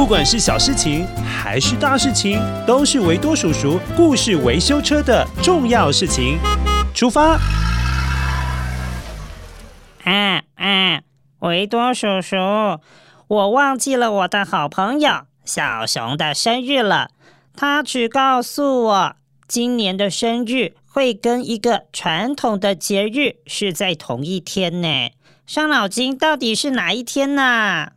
不管是小事情还是大事情，都是维多叔叔故事维修车的重要事情。出发！啊啊，维多叔叔，我忘记了我的好朋友小熊的生日了。他只告诉我，今年的生日会跟一个传统的节日是在同一天呢。伤脑筋，到底是哪一天呢？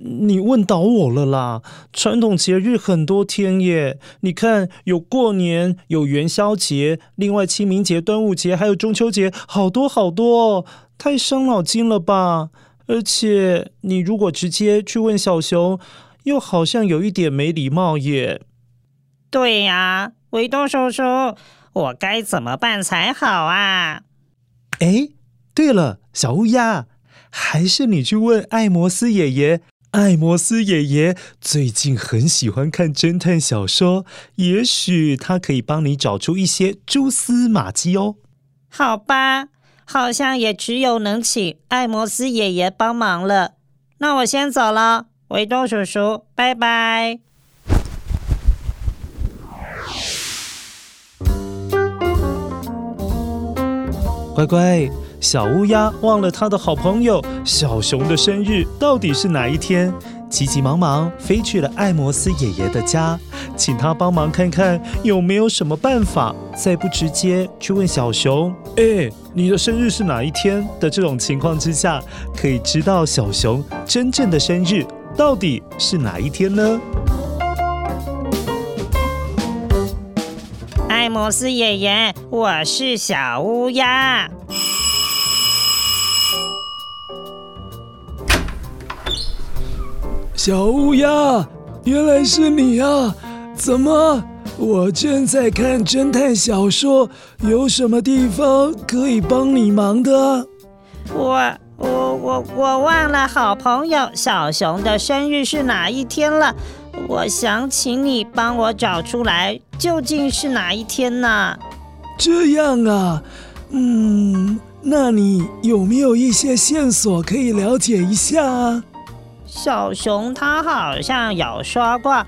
你问倒我了啦！传统节日很多天耶，你看有过年，有元宵节，另外清明节、端午节，还有中秋节，好多好多哦，太伤脑筋了吧！而且你如果直接去问小熊，又好像有一点没礼貌耶。对呀，维多叔叔，我该怎么办才好啊？哎，对了，小乌鸦。还是你去问艾摩斯爷爷。艾摩斯爷爷最近很喜欢看侦探小说，也许他可以帮你找出一些蛛丝马迹哦。好吧，好像也只有能请艾摩斯爷爷帮忙了。那我先走了，维多叔叔，拜拜。乖乖。小乌鸦忘了他的好朋友小熊的生日到底是哪一天，急急忙忙飞去了艾摩斯爷爷的家，请他帮忙看看有没有什么办法，在不直接去问小熊“哎，你的生日是哪一天”的这种情况之下，可以知道小熊真正的生日到底是哪一天呢？艾摩斯爷爷，我是小乌鸦。小乌鸦，原来是你啊！怎么，我正在看侦探小说，有什么地方可以帮你忙的？我我我我忘了好朋友小熊的生日是哪一天了，我想请你帮我找出来，究竟是哪一天呢？这样啊，嗯，那你有没有一些线索可以了解一下啊？小熊他好像有说过，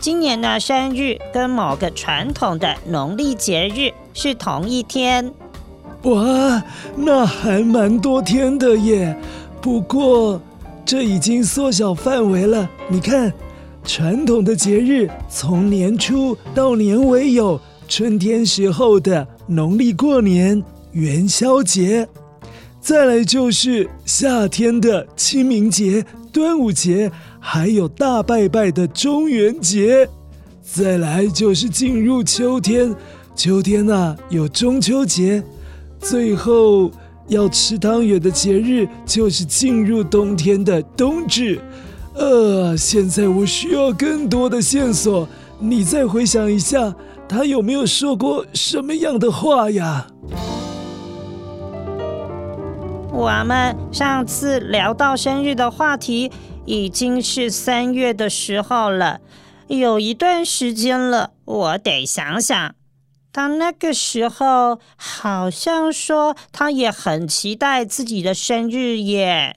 今年的生日跟某个传统的农历节日是同一天。哇，那还蛮多天的耶！不过这已经缩小范围了。你看，传统的节日从年初到年尾有春天时候的农历过年、元宵节，再来就是夏天的清明节。端午节，还有大拜拜的中元节，再来就是进入秋天，秋天呐、有中秋节，最后要吃汤圆的节日就是进入冬天的冬至。呃，现在我需要更多的线索，你再回想一下，他有没有说过什么样的话呀？我们上次聊到生日的话题，已经是三月的时候了，有一段时间了。我得想想，他那个时候好像说他也很期待自己的生日耶。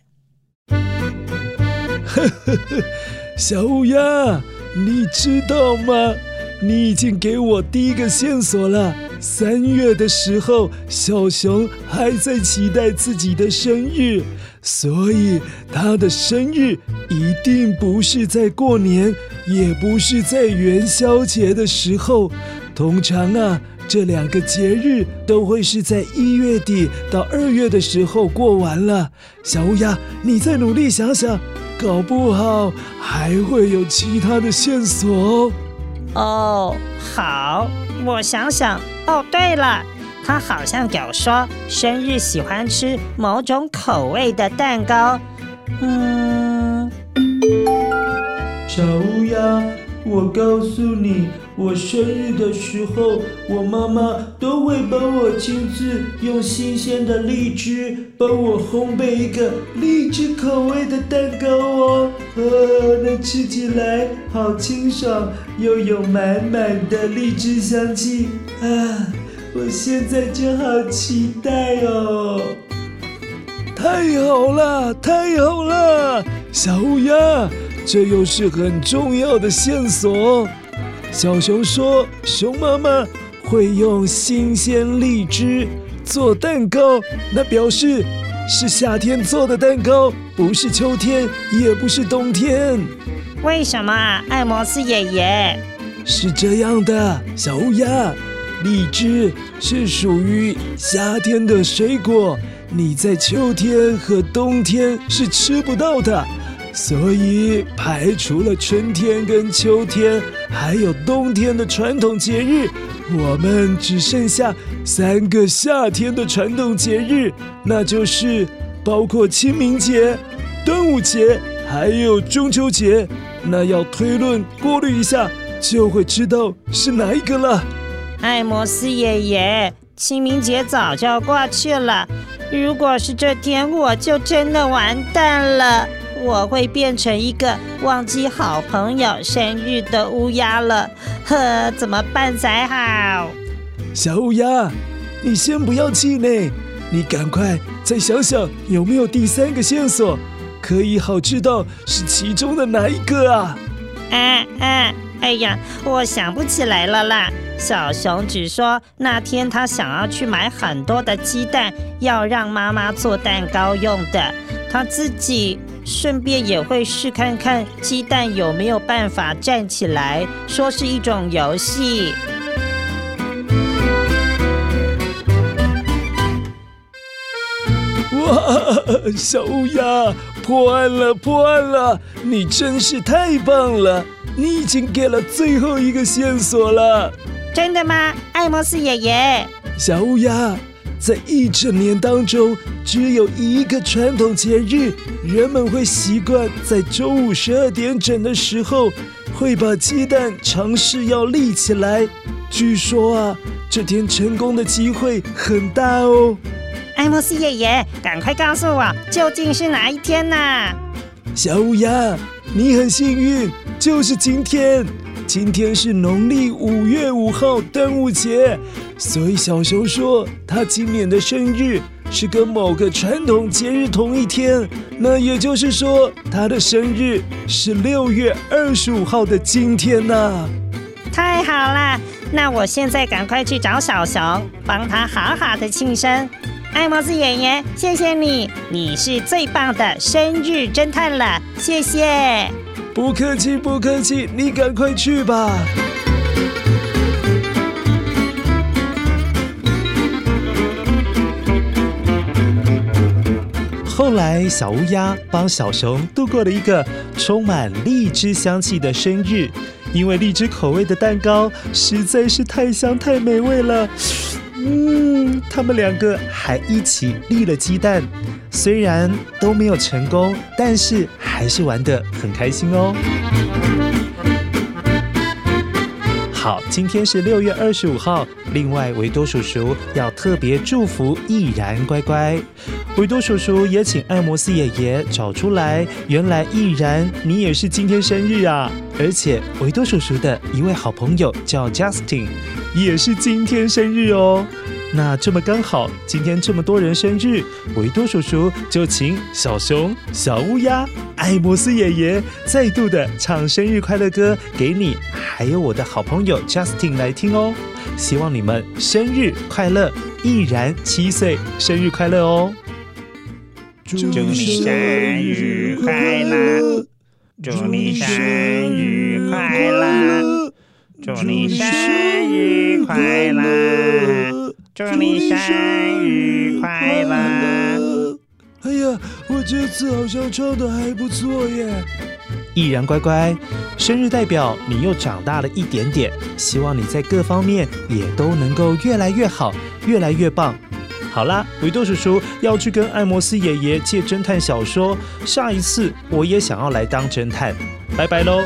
小乌鸦，你知道吗？你已经给我第一个线索了。三月的时候，小熊还在期待自己的生日，所以他的生日一定不是在过年，也不是在元宵节的时候。通常啊，这两个节日都会是在一月底到二月的时候过完了。小乌鸦，你再努力想想，搞不好还会有其他的线索哦。哦，好，我想想。哦，对了，他好像有说生日喜欢吃某种口味的蛋糕。嗯，我告诉你，我生日的时候，我妈妈都会帮我亲自用新鲜的荔枝帮我烘焙一个荔枝口味的蛋糕哦。呃，那吃起来好清爽，又有满满的荔枝香气。啊，我现在就好期待哦！太好了，太好了，小乌鸦，这又是很重要的线索。小熊说，熊妈妈会用新鲜荔枝做蛋糕，那表示是夏天做的蛋糕，不是秋天，也不是冬天。为什么啊，艾摩斯爷爷？是这样的，小乌鸦，荔枝是属于夏天的水果，你在秋天和冬天是吃不到的，所以排除了春天跟秋天，还有冬天的传统节日，我们只剩下三个夏天的传统节日，那就是包括清明节、端午节，还有中秋节。那要推论过滤一下。就会知道是哪一个了。艾摩斯爷爷，清明节早就过去了。如果是这天，我就真的完蛋了。我会变成一个忘记好朋友生日的乌鸦了。呵，怎么办才好？小乌鸦，你先不要气馁，你赶快再想想有没有第三个线索，可以好知道是其中的哪一个啊？啊啊。哎呀，我想不起来了啦。小熊只说那天他想要去买很多的鸡蛋，要让妈妈做蛋糕用的。他自己顺便也会试看看鸡蛋有没有办法站起来，说是一种游戏。哇，小乌鸦，破案了，破案了！你真是太棒了。你已经给了最后一个线索了，真的吗，爱摩斯爷爷？小乌鸦，在一整年当中，只有一个传统节日，人们会习惯在中午十二点整的时候，会把鸡蛋尝试要立起来。据说啊，这天成功的机会很大哦。艾摩斯爷爷，赶快告诉我，究竟是哪一天呢？小乌鸦，你很幸运。就是今天，今天是农历五月五号端午节，所以小熊说他今年的生日是跟某个传统节日同一天，那也就是说他的生日是六月二十五号的今天呐、太好了，那我现在赶快去找小熊，帮他好好的庆生。艾摩斯爷爷，谢谢你，你是最棒的生日侦探了，谢谢。不客气，不客气，你赶快去吧。后来，小乌鸦帮小熊度过了一个充满荔枝香气的生日，因为荔枝口味的蛋糕实在是太香太美味了。嗯，他们两个还一起立了鸡蛋。虽然都没有成功，但是还是玩得很开心哦。好，今天是六月二十五号。另外，维多叔叔要特别祝福毅然乖乖。维多叔叔也请艾摩斯爷爷找出来，原来毅然你也是今天生日啊！而且维多叔叔的一位好朋友叫 Justin，也是今天生日哦。那这么刚好，今天这么多人生日，维多叔叔就请小熊、小乌鸦、艾摩斯爷爷再度的唱生日快乐歌给你，还有我的好朋友 Justin 来听哦。希望你们生日快乐，毅然七岁生日快乐哦！祝你生日快乐！祝你生日快乐！祝你生日快乐！祝你生日快乐！哎呀，我这次好像唱的还不错耶！毅然乖乖，生日代表你又长大了一点点，希望你在各方面也都能够越来越好，越来越棒。好啦，维多叔叔要去跟艾摩斯爷爷借侦探小说，下一次我也想要来当侦探。拜拜喽！